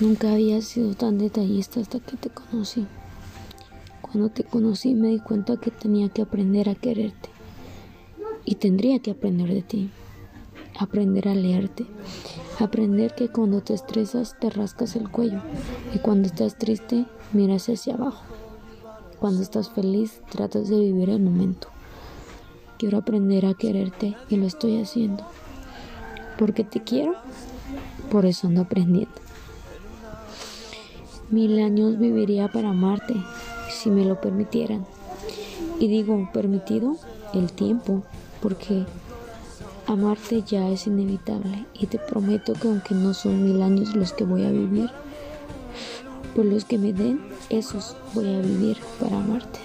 Nunca había sido tan detallista hasta que te conocí. Cuando te conocí me di cuenta que tenía que aprender a quererte. Y tendría que aprender de ti. Aprender a leerte. Aprender que cuando te estresas te rascas el cuello. Y cuando estás triste miras hacia abajo. Cuando estás feliz tratas de vivir el momento. Quiero aprender a quererte y lo estoy haciendo. Porque te quiero, por eso ando aprendiendo. Mil años viviría para amarte, si me lo permitieran. Y digo, permitido el tiempo, porque amarte ya es inevitable. Y te prometo que aunque no son mil años los que voy a vivir, por los que me den, esos voy a vivir para amarte.